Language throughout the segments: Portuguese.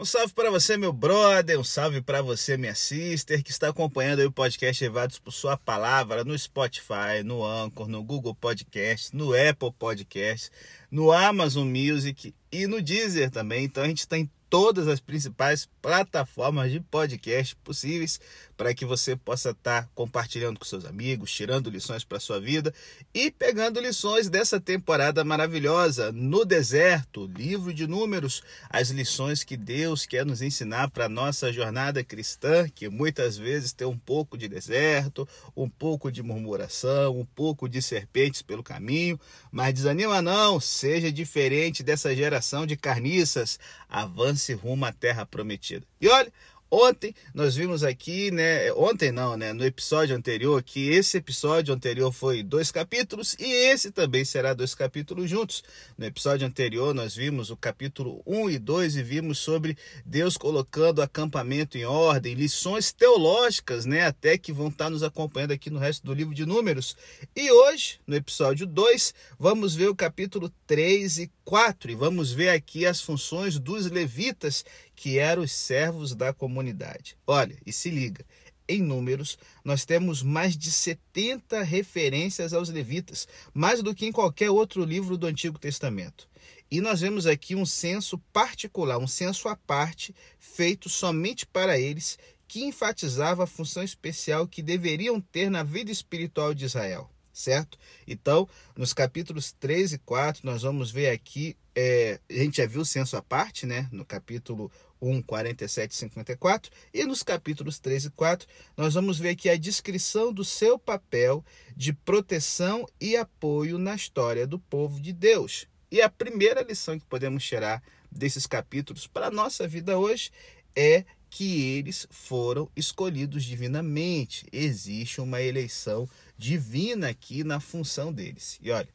Um salve para você, meu brother, um salve para você, minha sister, que está acompanhando o podcast Levados por Sua Palavra no Spotify, no Anchor, no Google Podcast, no Apple Podcast, no Amazon Music e no Deezer também. Então a gente está em todas as principais plataformas de podcast possíveis para que você possa estar tá compartilhando com seus amigos, tirando lições para sua vida e pegando lições dessa temporada maravilhosa no deserto, livro de números, as lições que Deus quer nos ensinar para nossa jornada cristã, que muitas vezes tem um pouco de deserto, um pouco de murmuração, um pouco de serpentes pelo caminho, mas desanima não, seja diferente dessa geração de carniças, avance rumo à terra prometida. E olha, Ontem nós vimos aqui, né? Ontem não, né? No episódio anterior, que esse episódio anterior foi dois capítulos e esse também será dois capítulos juntos. No episódio anterior nós vimos o capítulo 1 e 2 e vimos sobre Deus colocando o acampamento em ordem, lições teológicas, né? Até que vão estar nos acompanhando aqui no resto do livro de Números. E hoje, no episódio 2, vamos ver o capítulo 3 e 4 e vamos ver aqui as funções dos levitas que eram os servos da comunidade. Olha, e se liga, em números, nós temos mais de 70 referências aos levitas, mais do que em qualquer outro livro do Antigo Testamento. E nós vemos aqui um censo particular, um censo à parte, feito somente para eles, que enfatizava a função especial que deveriam ter na vida espiritual de Israel certo? Então, nos capítulos 3 e 4, nós vamos ver aqui, é, a gente já viu o censo à parte, né? No capítulo 1, 47 e 54, e nos capítulos 3 e 4, nós vamos ver aqui a descrição do seu papel de proteção e apoio na história do povo de Deus. E a primeira lição que podemos tirar desses capítulos para a nossa vida hoje é que eles foram escolhidos divinamente. Existe uma eleição divina aqui na função deles. E olha,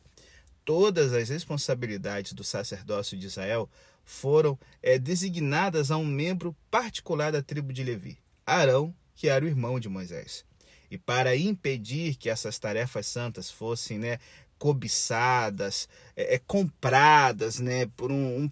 todas as responsabilidades do sacerdócio de Israel foram é, designadas a um membro particular da tribo de Levi, Arão, que era o irmão de Moisés. E para impedir que essas tarefas santas fossem né, cobiçadas, é, é, compradas né, por um, um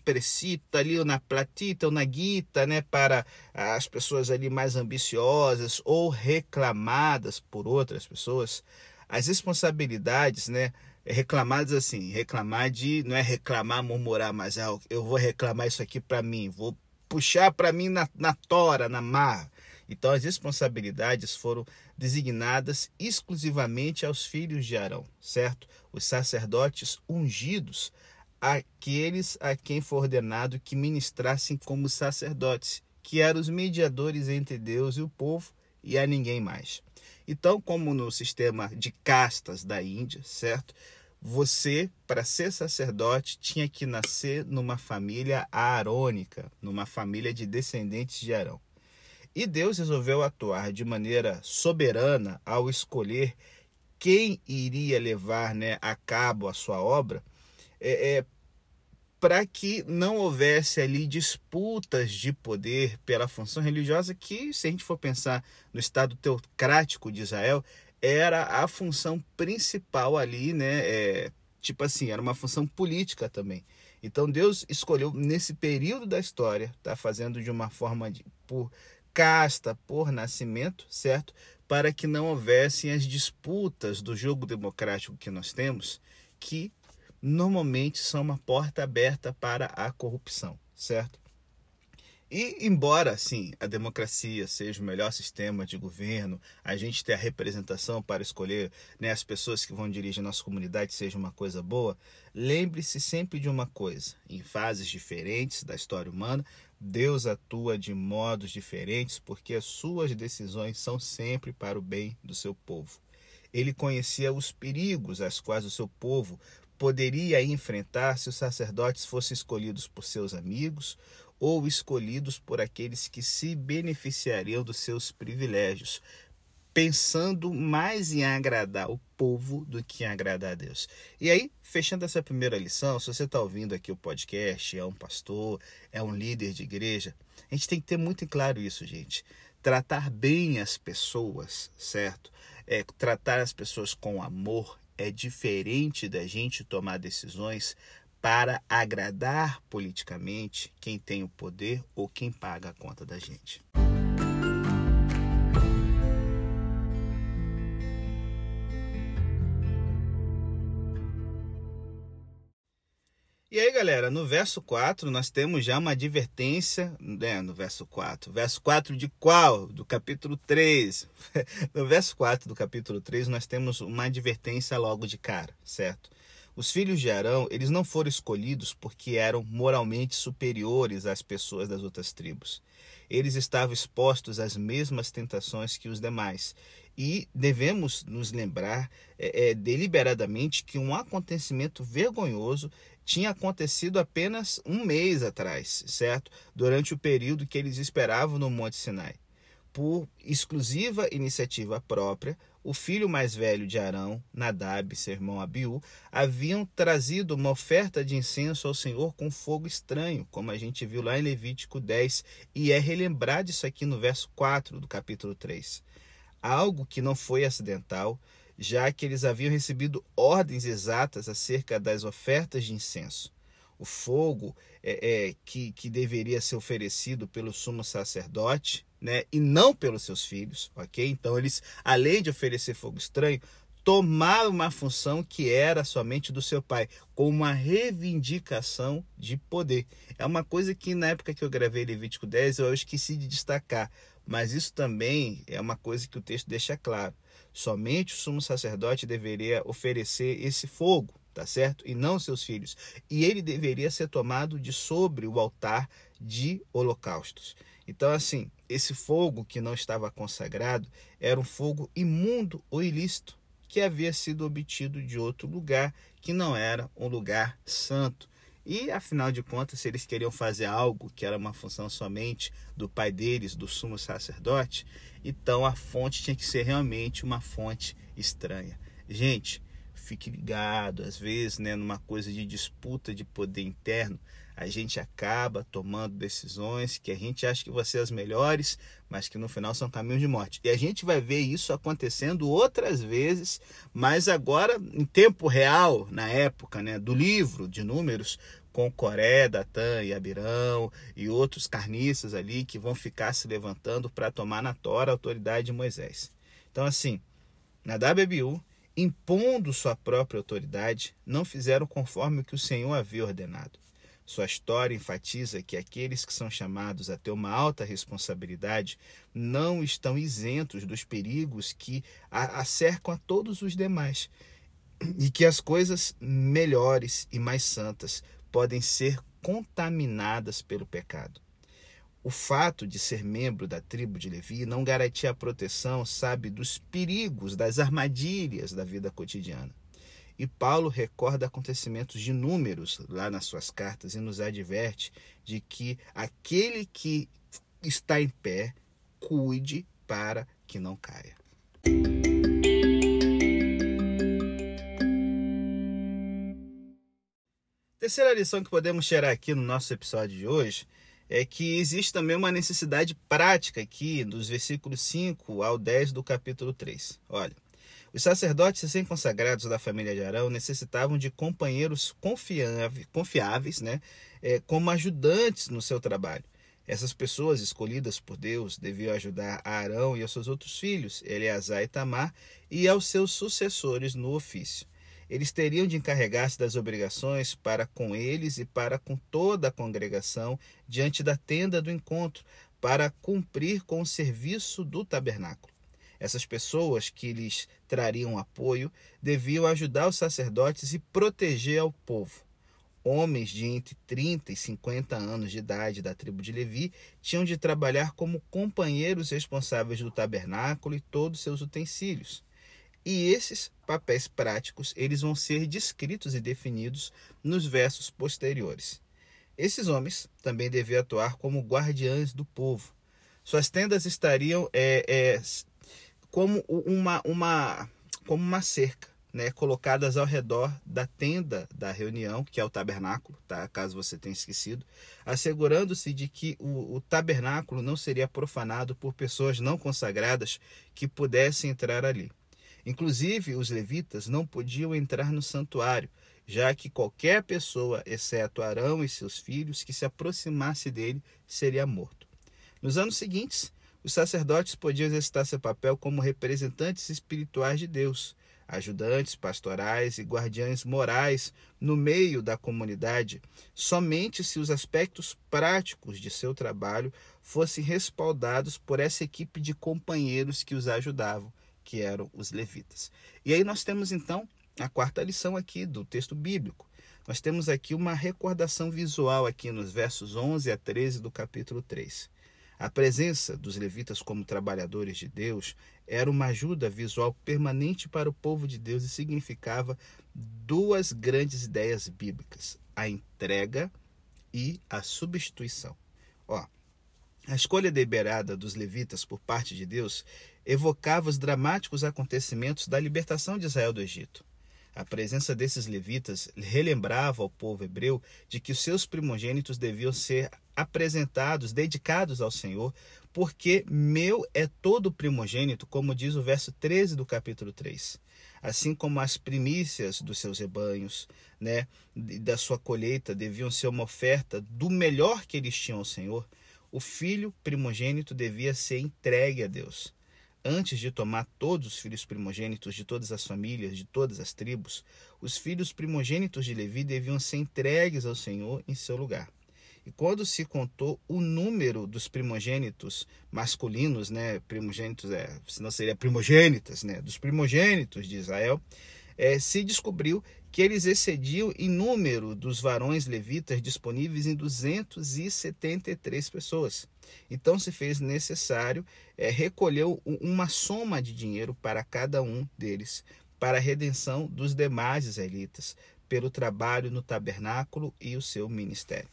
ali ou na platita ou na guita, né, para as pessoas ali mais ambiciosas ou reclamadas por outras pessoas, as responsabilidades, né, reclamadas assim, reclamar de, não é reclamar, murmurar, mas é, eu vou reclamar isso aqui para mim, vou puxar para mim na, na tora, na mar. Então as responsabilidades foram designadas exclusivamente aos filhos de Arão, certo? Os sacerdotes ungidos, aqueles a quem foi ordenado que ministrassem como sacerdotes, que eram os mediadores entre Deus e o povo e a ninguém mais. Então, como no sistema de castas da Índia, certo? Você, para ser sacerdote, tinha que nascer numa família aarônica, numa família de descendentes de Arão. E Deus resolveu atuar de maneira soberana ao escolher quem iria levar né, a cabo a sua obra, é, é para que não houvesse ali disputas de poder pela função religiosa, que, se a gente for pensar no Estado teocrático de Israel, era a função principal ali, né? É, tipo assim, era uma função política também. Então Deus escolheu nesse período da história, tá fazendo de uma forma de, por casta por nascimento, certo? Para que não houvessem as disputas do jogo democrático que nós temos, que normalmente são uma porta aberta para a corrupção, certo? E embora sim a democracia seja o melhor sistema de governo, a gente ter a representação para escolher né, as pessoas que vão dirigir a nossa comunidade seja uma coisa boa, lembre-se sempre de uma coisa: em fases diferentes da história humana, Deus atua de modos diferentes porque as suas decisões são sempre para o bem do seu povo. Ele conhecia os perigos às quais o seu povo poderia enfrentar se os sacerdotes fossem escolhidos por seus amigos ou escolhidos por aqueles que se beneficiariam dos seus privilégios, pensando mais em agradar o povo do que em agradar a Deus. E aí, fechando essa primeira lição, se você está ouvindo aqui o podcast, é um pastor, é um líder de igreja, a gente tem que ter muito claro isso, gente. Tratar bem as pessoas, certo? É, tratar as pessoas com amor é diferente da gente tomar decisões para agradar politicamente quem tem o poder ou quem paga a conta da gente. E aí, galera, no verso 4, nós temos já uma advertência, né, no verso 4. Verso 4 de qual? Do capítulo 3. no verso 4 do capítulo 3, nós temos uma advertência logo de cara, certo? Os filhos de Arão, eles não foram escolhidos porque eram moralmente superiores às pessoas das outras tribos. Eles estavam expostos às mesmas tentações que os demais. E devemos nos lembrar é, é, deliberadamente que um acontecimento vergonhoso tinha acontecido apenas um mês atrás, certo? Durante o período que eles esperavam no Monte Sinai. Por exclusiva iniciativa própria, o filho mais velho de Arão, Nadab, seu irmão Abiú, haviam trazido uma oferta de incenso ao Senhor com fogo estranho, como a gente viu lá em Levítico 10, e é relembrado isso aqui no verso 4 do capítulo 3. Algo que não foi acidental, já que eles haviam recebido ordens exatas acerca das ofertas de incenso. O fogo é, é, que, que deveria ser oferecido pelo sumo sacerdote, né, e não pelos seus filhos, ok? Então eles, além de oferecer fogo estranho, tomaram uma função que era somente do seu pai, com uma reivindicação de poder. É uma coisa que na época que eu gravei Levítico 10 eu esqueci de destacar, mas isso também é uma coisa que o texto deixa claro. Somente o sumo sacerdote deveria oferecer esse fogo, tá certo? E não seus filhos. E ele deveria ser tomado de sobre o altar de holocaustos. Então, assim, esse fogo que não estava consagrado era um fogo imundo ou ilícito que havia sido obtido de outro lugar que não era um lugar santo. E afinal de contas, se eles queriam fazer algo que era uma função somente do pai deles, do sumo sacerdote, então a fonte tinha que ser realmente uma fonte estranha. Gente, fique ligado, às vezes, né, numa coisa de disputa de poder interno, a gente acaba tomando decisões que a gente acha que vão ser as melhores, mas que no final são caminhos de morte. E a gente vai ver isso acontecendo outras vezes, mas agora em tempo real, na época né, do livro de números, com Coré, Datã e Abirão e outros carniças ali que vão ficar se levantando para tomar na tora a autoridade de Moisés. Então, assim, e Abiú, impondo sua própria autoridade, não fizeram conforme o que o Senhor havia ordenado. Sua história enfatiza que aqueles que são chamados a ter uma alta responsabilidade não estão isentos dos perigos que acercam a todos os demais e que as coisas melhores e mais santas podem ser contaminadas pelo pecado. O fato de ser membro da tribo de Levi não garantia a proteção, sabe, dos perigos, das armadilhas da vida cotidiana. E Paulo recorda acontecimentos de números lá nas suas cartas e nos adverte de que aquele que está em pé, cuide para que não caia. Terceira lição que podemos tirar aqui no nosso episódio de hoje é que existe também uma necessidade prática aqui dos versículos 5 ao 10 do capítulo 3. Olha, os sacerdotes recém-consagrados da família de Arão necessitavam de companheiros confiáveis, né, é, como ajudantes no seu trabalho. Essas pessoas escolhidas por Deus deviam ajudar a Arão e aos seus outros filhos, Eleazar e Tamar, e aos seus sucessores no ofício. Eles teriam de encarregar-se das obrigações para com eles e para com toda a congregação diante da tenda do encontro, para cumprir com o serviço do tabernáculo. Essas pessoas que lhes trariam apoio deviam ajudar os sacerdotes e proteger ao povo. Homens de entre 30 e 50 anos de idade da tribo de Levi tinham de trabalhar como companheiros responsáveis do tabernáculo e todos seus utensílios. E esses papéis práticos, eles vão ser descritos e definidos nos versos posteriores. Esses homens também deviam atuar como guardiães do povo. Suas tendas estariam é, é, como uma, uma, como uma cerca, né, colocadas ao redor da tenda da reunião, que é o tabernáculo, tá? caso você tenha esquecido, assegurando-se de que o, o tabernáculo não seria profanado por pessoas não consagradas que pudessem entrar ali. Inclusive, os levitas não podiam entrar no santuário já que qualquer pessoa, exceto Arão e seus filhos, que se aproximasse dele seria morto. Nos anos seguintes, os sacerdotes podiam exercitar seu papel como representantes espirituais de Deus, ajudantes pastorais e guardiães morais no meio da comunidade, somente se os aspectos práticos de seu trabalho fossem respaldados por essa equipe de companheiros que os ajudavam, que eram os levitas. E aí nós temos então a quarta lição aqui do texto bíblico. Nós temos aqui uma recordação visual aqui nos versos 11 a 13 do capítulo 3. A presença dos levitas como trabalhadores de Deus era uma ajuda visual permanente para o povo de Deus e significava duas grandes ideias bíblicas: a entrega e a substituição. Ó, a escolha deliberada dos levitas por parte de Deus evocava os dramáticos acontecimentos da libertação de Israel do Egito. A presença desses levitas relembrava ao povo hebreu de que os seus primogênitos deviam ser apresentados, dedicados ao Senhor, porque meu é todo primogênito, como diz o verso 13 do capítulo 3. Assim como as primícias dos seus rebanhos, né, da sua colheita deviam ser uma oferta do melhor que eles tinham ao Senhor, o filho primogênito devia ser entregue a Deus. Antes de tomar todos os filhos primogênitos de todas as famílias, de todas as tribos, os filhos primogênitos de Levi deviam ser entregues ao Senhor em seu lugar. E quando se contou o número dos primogênitos masculinos, né, primogênitos, é, senão seria primogênitas, né, dos primogênitos de Israel, é, se descobriu que eles excediam em número dos varões levitas disponíveis em 273 pessoas. Então se fez necessário é, recolher uma soma de dinheiro para cada um deles, para a redenção dos demais israelitas, pelo trabalho no tabernáculo e o seu ministério.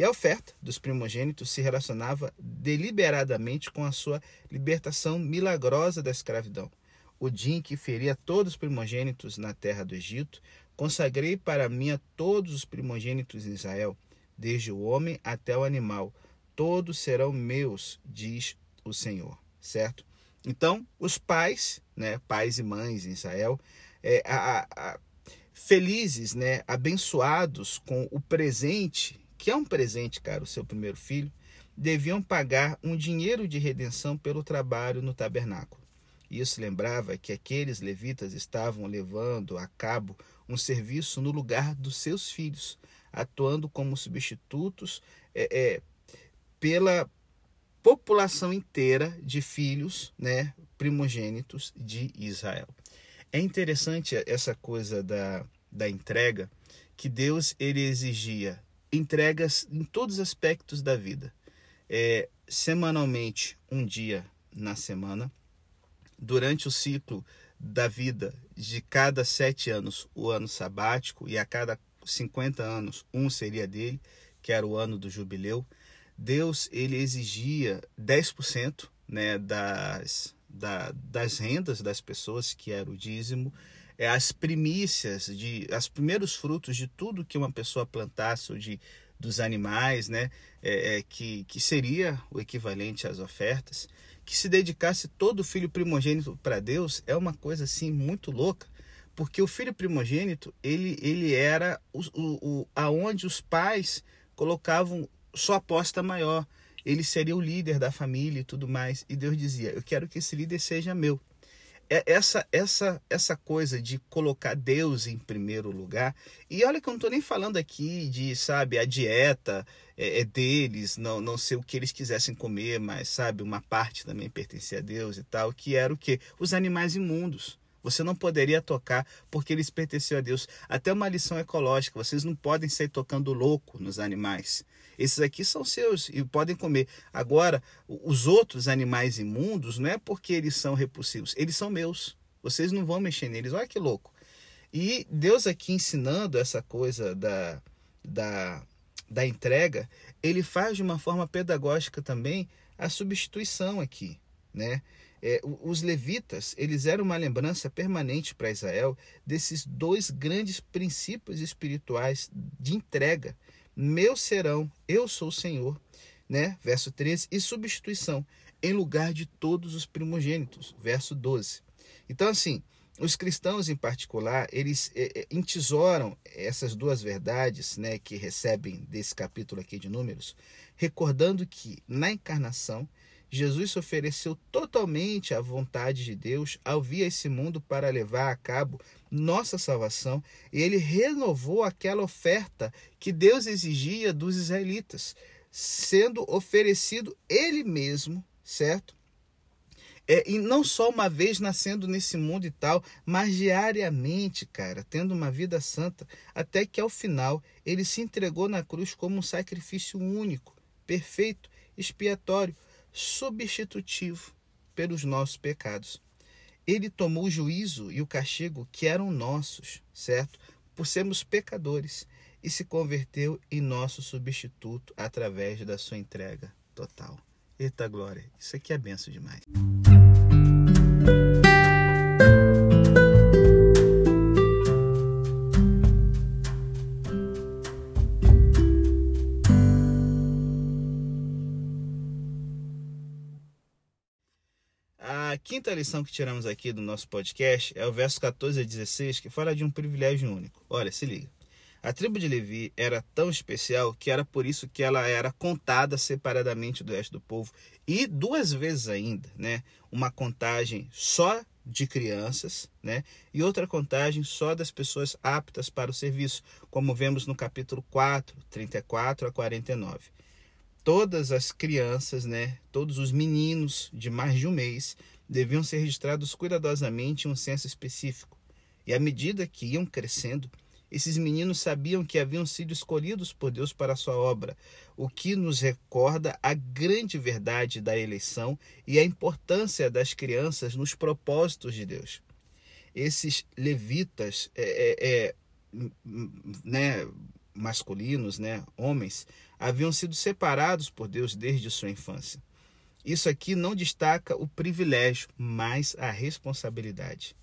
E a oferta dos primogênitos se relacionava deliberadamente com a sua libertação milagrosa da escravidão. O dia em que feria todos os primogênitos na terra do Egito, Consagrei para mim a todos os primogênitos de Israel, desde o homem até o animal. Todos serão meus, diz o Senhor. Certo? Então, os pais, né, pais e mães em Israel, é, a, a, felizes, né, abençoados com o presente, que é um presente, cara, o seu primeiro filho, deviam pagar um dinheiro de redenção pelo trabalho no tabernáculo. Isso lembrava que aqueles levitas estavam levando a cabo um serviço no lugar dos seus filhos, atuando como substitutos é, é, pela população inteira de filhos né, primogênitos de Israel. É interessante essa coisa da, da entrega, que Deus ele exigia entregas em todos os aspectos da vida. É, semanalmente, um dia na semana, durante o ciclo da vida de cada sete anos o ano sabático e a cada 50 anos um seria dele, que era o ano do jubileu, Deus ele exigia 10% né, das, da, das rendas das pessoas, que era o dízimo, é, as primícias, de, os primeiros frutos de tudo que uma pessoa plantasse, ou de, dos animais, né, é, é, que, que seria o equivalente às ofertas que se dedicasse todo o filho primogênito para Deus é uma coisa assim muito louca, porque o filho primogênito ele, ele era o, o, o, aonde os pais colocavam sua aposta maior. Ele seria o líder da família e tudo mais. E Deus dizia: Eu quero que esse líder seja meu. É essa essa essa coisa de colocar Deus em primeiro lugar. E olha que eu não estou nem falando aqui de, sabe, a dieta é, é, deles, não, não sei o que eles quisessem comer, mas, sabe, uma parte também pertencia a Deus e tal, que era o que? Os animais imundos. Você não poderia tocar porque eles pertenciam a Deus. Até uma lição ecológica, vocês não podem sair tocando louco nos animais. Esses aqui são seus e podem comer. Agora, os outros animais imundos, não é porque eles são repulsivos, eles são meus. Vocês não vão mexer neles. Olha que louco. E Deus aqui ensinando essa coisa da, da, da entrega, ele faz de uma forma pedagógica também a substituição aqui, né? É, os levitas, eles eram uma lembrança permanente para Israel desses dois grandes princípios espirituais de entrega. Meu serão, eu sou o Senhor, né? Verso 13, e substituição, em lugar de todos os primogênitos, verso 12. Então, assim, Os cristãos, em particular, eles é, entesouram essas duas verdades né, que recebem desse capítulo aqui de Números, recordando que na encarnação Jesus se ofereceu totalmente à vontade de Deus ao vir a esse mundo para levar a cabo nossa salvação, e ele renovou aquela oferta que Deus exigia dos israelitas, sendo oferecido ele mesmo, certo? É, e não só uma vez nascendo nesse mundo e tal, mas diariamente, cara, tendo uma vida santa, até que ao final ele se entregou na cruz como um sacrifício único, perfeito, expiatório, substitutivo pelos nossos pecados. Ele tomou o juízo e o castigo que eram nossos, certo? Por sermos pecadores, e se converteu em nosso substituto através da sua entrega total. Eita glória, isso aqui é benção demais. Quinta lição que tiramos aqui do nosso podcast é o verso 14 a 16, que fala de um privilégio único. Olha, se liga. A tribo de Levi era tão especial que era por isso que ela era contada separadamente do resto do povo e duas vezes ainda, né? Uma contagem só de crianças, né? E outra contagem só das pessoas aptas para o serviço, como vemos no capítulo 4, 34 a 49. Todas as crianças, né, todos os meninos de mais de um mês deviam ser registrados cuidadosamente em um censo específico. E à medida que iam crescendo, esses meninos sabiam que haviam sido escolhidos por Deus para a sua obra, o que nos recorda a grande verdade da eleição e a importância das crianças nos propósitos de Deus. Esses levitas é, é, é, né, masculinos, né, homens, haviam sido separados por Deus desde sua infância. Isso aqui não destaca o privilégio, mas a responsabilidade.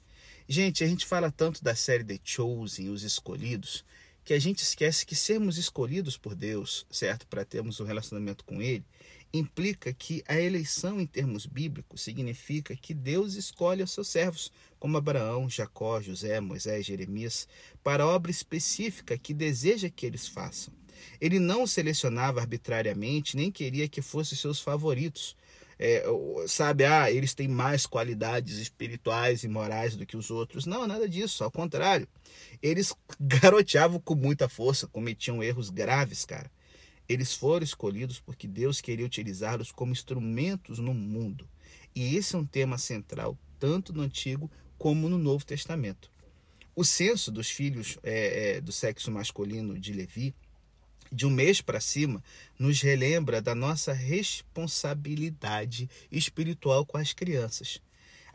Gente, a gente fala tanto da série The Chosen, os escolhidos, que a gente esquece que sermos escolhidos por Deus, certo, para termos um relacionamento com Ele, implica que a eleição em termos bíblicos significa que Deus escolhe os seus servos, como Abraão, Jacó, José, Moisés, Jeremias, para a obra específica que deseja que eles façam. Ele não selecionava arbitrariamente, nem queria que fossem seus favoritos, é, sabe, ah, eles têm mais qualidades espirituais e morais do que os outros. Não, nada disso, ao contrário. Eles garoteavam com muita força, cometiam erros graves, cara. Eles foram escolhidos porque Deus queria utilizá-los como instrumentos no mundo. E esse é um tema central, tanto no Antigo como no Novo Testamento. O censo dos filhos é, é, do sexo masculino de Levi de um mês para cima, nos relembra da nossa responsabilidade espiritual com as crianças.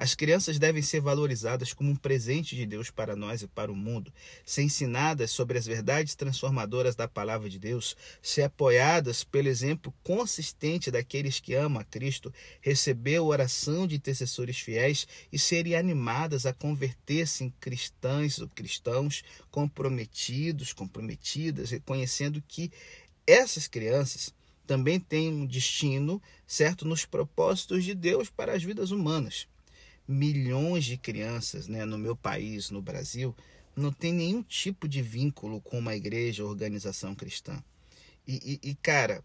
As crianças devem ser valorizadas como um presente de Deus para nós e para o mundo, ser ensinadas sobre as verdades transformadoras da palavra de Deus, ser apoiadas pelo exemplo consistente daqueles que amam a Cristo, receber a oração de intercessores fiéis e serem animadas a converter-se em cristãs ou cristãos comprometidos, comprometidas, reconhecendo que essas crianças também têm um destino certo nos propósitos de Deus para as vidas humanas milhões de crianças né, no meu país, no Brasil, não tem nenhum tipo de vínculo com uma igreja ou organização cristã. E, e, e cara,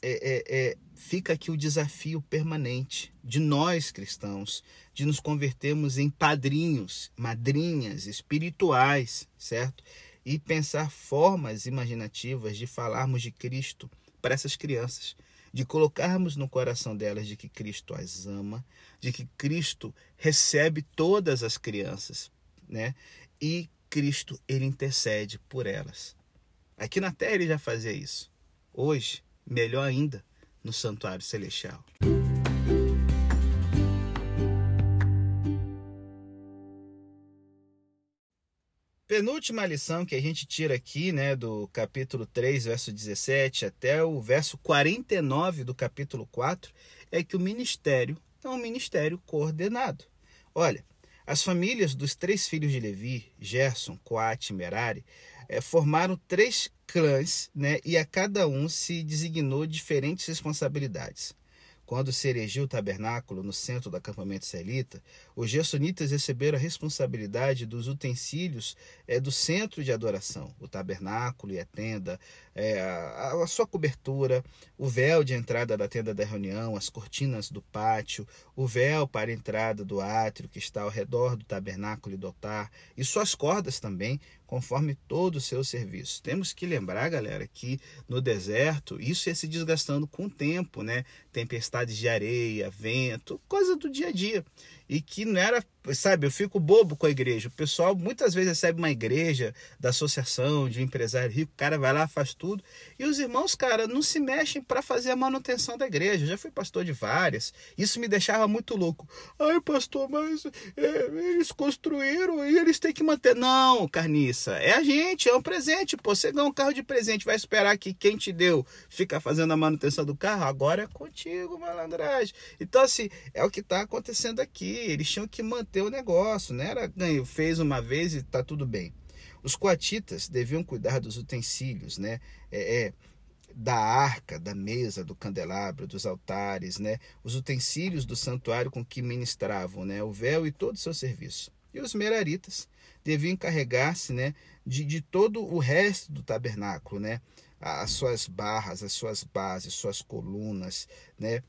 é, é, é, fica aqui o desafio permanente de nós cristãos, de nos convertermos em padrinhos, madrinhas espirituais, certo? E pensar formas imaginativas de falarmos de Cristo para essas crianças de colocarmos no coração delas de que Cristo as ama, de que Cristo recebe todas as crianças, né? E Cristo ele intercede por elas. Aqui na terra ele já fazia isso. Hoje, melhor ainda, no santuário celestial. Penúltima lição que a gente tira aqui, né, do capítulo 3, verso 17 até o verso 49 do capítulo 4, é que o ministério é um ministério coordenado. Olha, as famílias dos três filhos de Levi, Gerson, Coate e Merari, é, formaram três clãs, né, e a cada um se designou diferentes responsabilidades. Quando se erigiu o tabernáculo no centro do acampamento israelita, os gersonitas receberam a responsabilidade dos utensílios é, do centro de adoração, o tabernáculo e a tenda, é, a, a, sua cobertura, o véu de entrada da tenda da reunião, as cortinas do pátio, o véu para a entrada do átrio que está ao redor do tabernáculo e do altar, e suas cordas também, conforme todo o seu serviço. Temos que lembrar, galera, que no deserto isso ia se desgastando com o tempo, né? Tempestades de areia, vento, coisa do dia a dia e que não era, sabe, eu fico bobo com a igreja. O pessoal muitas vezes recebe uma igreja da associação de empresário rico, o cara vai lá, faz tudo, e os irmãos, cara, não se mexem para fazer a manutenção da igreja. Eu já fui pastor de várias, isso me deixava muito louco. Ai, pastor, mas é, eles construíram e eles têm que manter. Não, carniça, é a gente, é um presente. Pô, você ganha um carro de presente, vai esperar que quem te deu fica fazendo a manutenção do carro? Agora é contigo, malandragem. Então, assim, é o que está acontecendo aqui eles tinham que manter o negócio, não era ganho, fez uma vez e está tudo bem. Os coatitas deviam cuidar dos utensílios, né? É, é, da arca, da mesa, do candelabro, dos altares, né? Os utensílios do santuário com que ministravam, né? O véu e todo o seu serviço. E os meraritas deviam encarregar-se, né? De, de todo o resto do tabernáculo, né? As suas barras, as suas bases, suas colunas, né?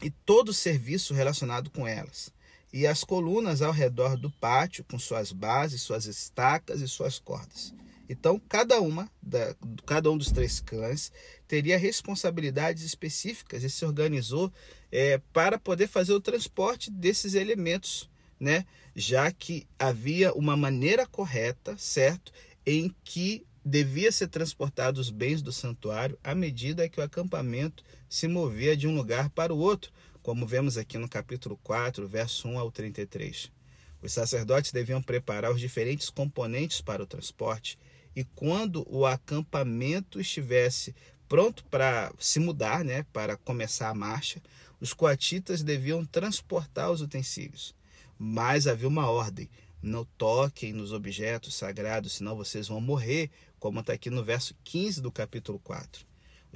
E todo o serviço relacionado com elas e as colunas ao redor do pátio, com suas bases, suas estacas e suas cordas. Então, cada uma, da, cada um dos três clãs teria responsabilidades específicas e se organizou é, para poder fazer o transporte desses elementos, né? Já que havia uma maneira correta, certo, em que devia ser transportado os bens do santuário à medida que o acampamento se movia de um lugar para o outro, como vemos aqui no capítulo 4, verso 1 ao 33. Os sacerdotes deviam preparar os diferentes componentes para o transporte e quando o acampamento estivesse pronto para se mudar, né, para começar a marcha, os coatitas deviam transportar os utensílios. Mas havia uma ordem: não toquem nos objetos sagrados, senão vocês vão morrer, como está aqui no verso 15 do capítulo 4.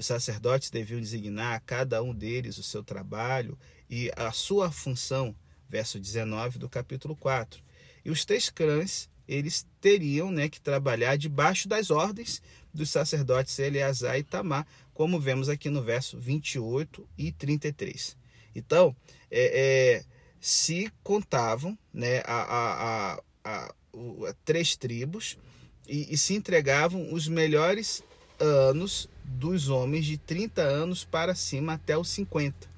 Os sacerdotes deviam designar a cada um deles o seu trabalho e a sua função, verso 19 do capítulo 4. E os três clãs, eles teriam né, que trabalhar debaixo das ordens dos sacerdotes Eleazar e Tamar, como vemos aqui no verso 28 e 33. Então, é, é, se contavam né, a, a, a, a, três tribos e, e se entregavam os melhores anos dos homens de 30 anos para cima até os 50,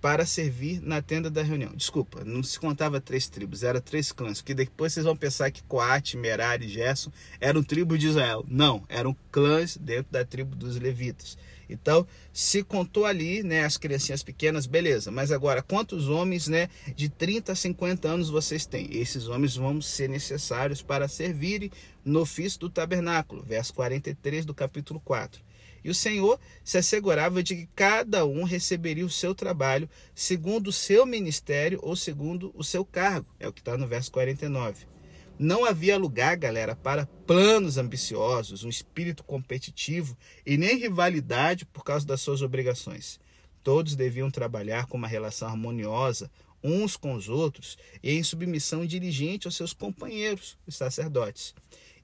para servir na tenda da reunião. Desculpa, não se contava três tribos, era três clãs, que depois vocês vão pensar que Coate, Merari e Gerson eram tribo de Israel. Não, eram clãs dentro da tribo dos levitas. Então, se contou ali, né, as criancinhas pequenas, beleza. Mas agora, quantos homens, né, de 30 a 50 anos vocês têm? Esses homens vão ser necessários para servirem no ofício do tabernáculo, verso 43 do capítulo 4. E o Senhor se assegurava de que cada um receberia o seu trabalho segundo o seu ministério ou segundo o seu cargo. É o que está no verso 49. Não havia lugar, galera, para planos ambiciosos, um espírito competitivo e nem rivalidade por causa das suas obrigações. Todos deviam trabalhar com uma relação harmoniosa uns com os outros e em submissão diligente aos seus companheiros, os sacerdotes.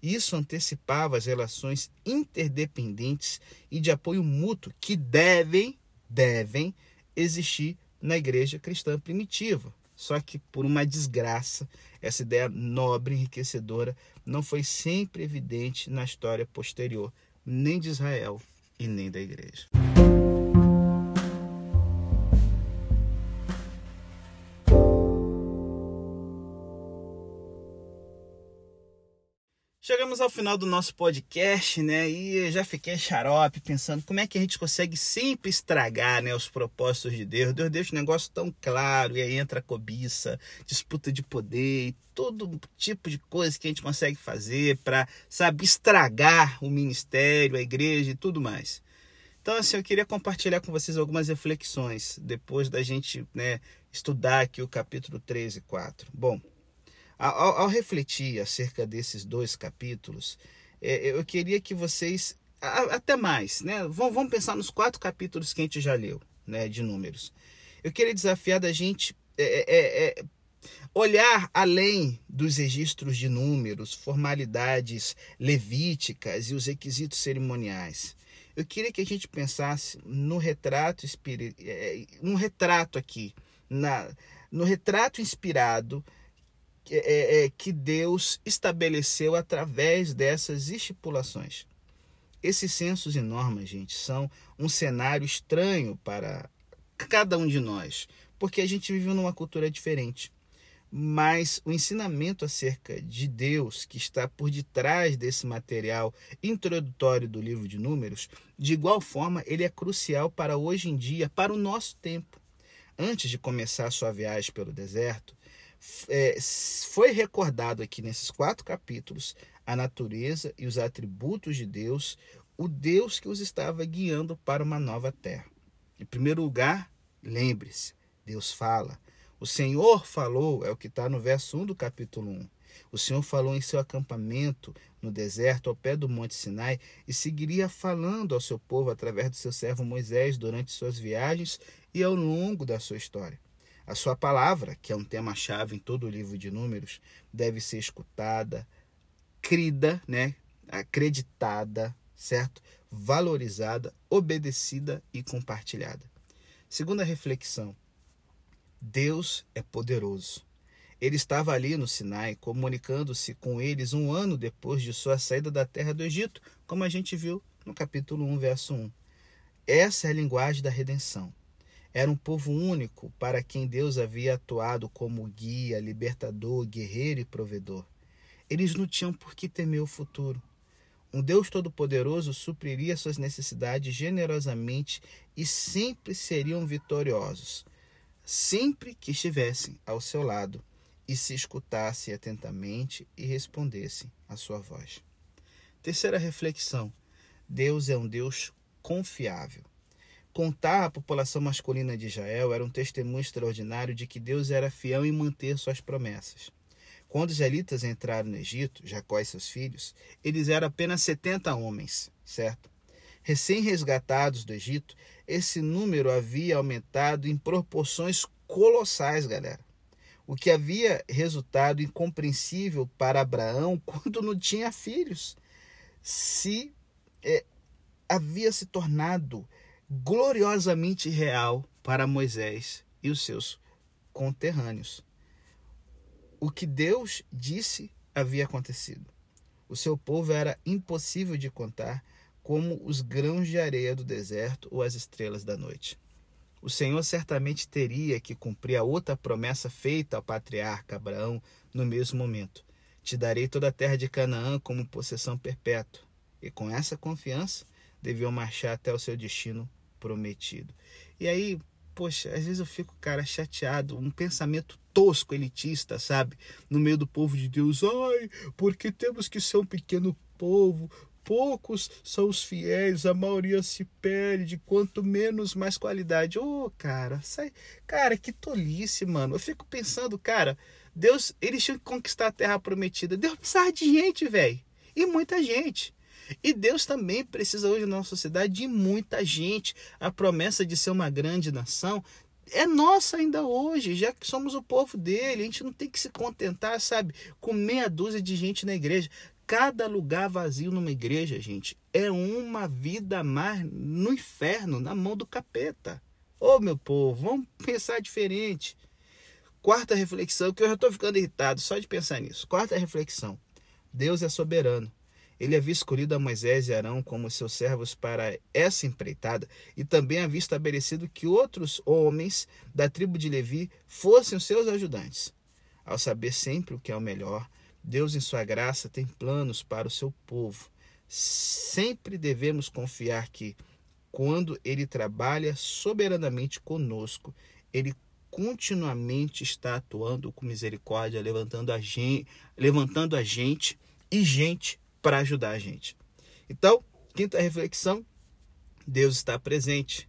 Isso antecipava as relações interdependentes e de apoio mútuo que devem, devem existir na igreja cristã primitiva. Só que por uma desgraça, essa ideia nobre enriquecedora não foi sempre evidente na história posterior, nem de Israel e nem da igreja. Chegamos ao final do nosso podcast, né? E já fiquei xarope pensando como é que a gente consegue sempre estragar né, os propósitos de Deus. Deus deixa o negócio tão claro e aí entra a cobiça, disputa de poder e todo tipo de coisa que a gente consegue fazer para, sabe, estragar o ministério, a igreja e tudo mais. Então, assim, eu queria compartilhar com vocês algumas reflexões depois da gente né, estudar aqui o capítulo 3 e 4. Bom, ao, ao refletir acerca desses dois capítulos, é, eu queria que vocês, até mais, né? Vamos, vamos pensar nos quatro capítulos que a gente já leu. né, de números. Eu queria desafiar da gente é, é, é, olhar além dos registros de números, formalidades levíticas e os requisitos cerimoniais. Eu queria que a gente pensasse no retrato é, um retrato aqui, na, no retrato inspirado é, é, que Deus estabeleceu através dessas estipulações. Esses censos e normas, gente, são um cenário estranho para cada um de nós, porque a gente vive numa cultura diferente. Mas o ensinamento acerca de Deus que está por detrás desse material introdutório do livro de Números, de igual forma, ele é crucial para hoje em dia, para o nosso tempo. Antes de começar a sua viagem pelo deserto, é, foi recordado aqui nesses quatro capítulos a natureza e os atributos de Deus, o Deus que os estava guiando para uma nova terra. Em primeiro lugar, lembre-se, Deus fala. O Senhor falou, é o que está no verso 1 do capítulo 1. O Senhor falou em seu acampamento no deserto, ao pé do Monte Sinai, e seguiria falando ao seu povo através do seu servo Moisés durante suas viagens e ao longo da sua história. A sua palavra, que é um tema-chave em todo o livro de Números, deve ser escutada, crida, né? acreditada, certo? Valorizada, obedecida e compartilhada. Segunda reflexão: Deus é poderoso. Ele estava ali no Sinai, comunicando-se com eles um ano depois de sua saída da terra do Egito, como a gente viu no capítulo 1, verso 1. Essa é a linguagem da redenção. Era um povo único para quem Deus havia atuado como guia, libertador, guerreiro e provedor. Eles não tinham por que temer o futuro. Um Deus Todo-Poderoso supriria suas necessidades generosamente e sempre seriam vitoriosos sempre que estivessem ao seu lado e se escutassem atentamente e respondessem à sua voz. Terceira reflexão: Deus é um Deus confiável. Contar à população masculina de Israel era um testemunho extraordinário de que Deus era fiel em manter suas promessas. Quando os israelitas entraram no Egito, Jacó e seus filhos, eles eram apenas 70 homens, certo? Recém-resgatados do Egito, esse número havia aumentado em proporções colossais, galera. O que havia resultado incompreensível para Abraão quando não tinha filhos, se é, havia se tornado gloriosamente real para Moisés e os seus conterrâneos. O que Deus disse havia acontecido. O seu povo era impossível de contar como os grãos de areia do deserto ou as estrelas da noite. O Senhor certamente teria que cumprir a outra promessa feita ao patriarca Abraão no mesmo momento: Te darei toda a terra de Canaã como possessão perpétua. E com essa confiança, deviam marchar até o seu destino prometido. E aí, poxa, às vezes eu fico, cara, chateado, um pensamento tosco, elitista, sabe? No meio do povo de Deus. Ai, porque temos que ser um pequeno povo, poucos são os fiéis, a maioria se perde, quanto menos mais qualidade. Ô, oh, cara, sai, cara, que tolice, mano. Eu fico pensando, cara, Deus, eles tinham que conquistar a terra prometida. Deus precisava de gente, velho. E muita gente. E Deus também precisa hoje na nossa sociedade de muita gente. A promessa de ser uma grande nação é nossa ainda hoje, já que somos o povo dele. A gente não tem que se contentar, sabe, com meia dúzia de gente na igreja. Cada lugar vazio numa igreja, gente, é uma vida mais no inferno, na mão do capeta. Ô oh, meu povo, vamos pensar diferente. Quarta reflexão, que eu já estou ficando irritado só de pensar nisso. Quarta reflexão: Deus é soberano. Ele havia escolhido a Moisés e Arão como seus servos para essa empreitada e também havia estabelecido que outros homens da tribo de Levi fossem os seus ajudantes. Ao saber sempre o que é o melhor, Deus, em Sua graça, tem planos para o seu povo. Sempre devemos confiar que, quando Ele trabalha soberanamente conosco, Ele continuamente está atuando com misericórdia, levantando a gente, levantando a gente e gente para ajudar a gente. Então, quinta reflexão: Deus está presente.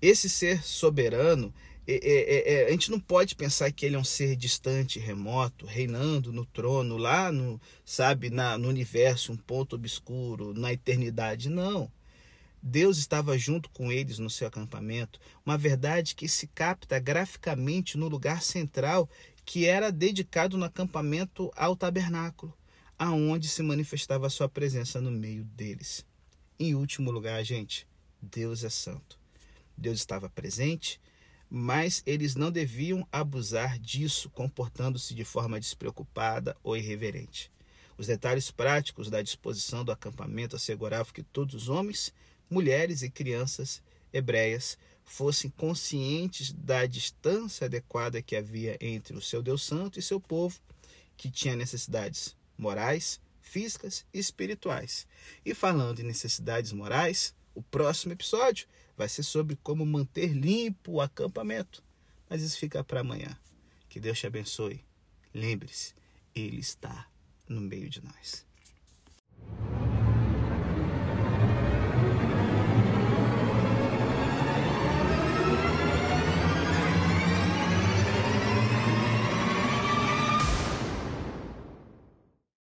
Esse ser soberano é, é, é, a gente não pode pensar que ele é um ser distante, remoto, reinando no trono, lá no, sabe, na, no universo, um ponto obscuro, na eternidade. Não. Deus estava junto com eles no seu acampamento, uma verdade que se capta graficamente no lugar central que era dedicado no acampamento ao tabernáculo, aonde se manifestava a sua presença no meio deles. Em último lugar, gente, Deus é santo. Deus estava presente, mas eles não deviam abusar disso, comportando-se de forma despreocupada ou irreverente. Os detalhes práticos da disposição do acampamento asseguravam que todos os homens mulheres e crianças hebreias fossem conscientes da distância adequada que havia entre o seu Deus Santo e seu povo, que tinha necessidades morais, físicas e espirituais. E falando em necessidades morais, o próximo episódio vai ser sobre como manter limpo o acampamento. Mas isso fica para amanhã. Que Deus te abençoe. Lembre-se, Ele está no meio de nós.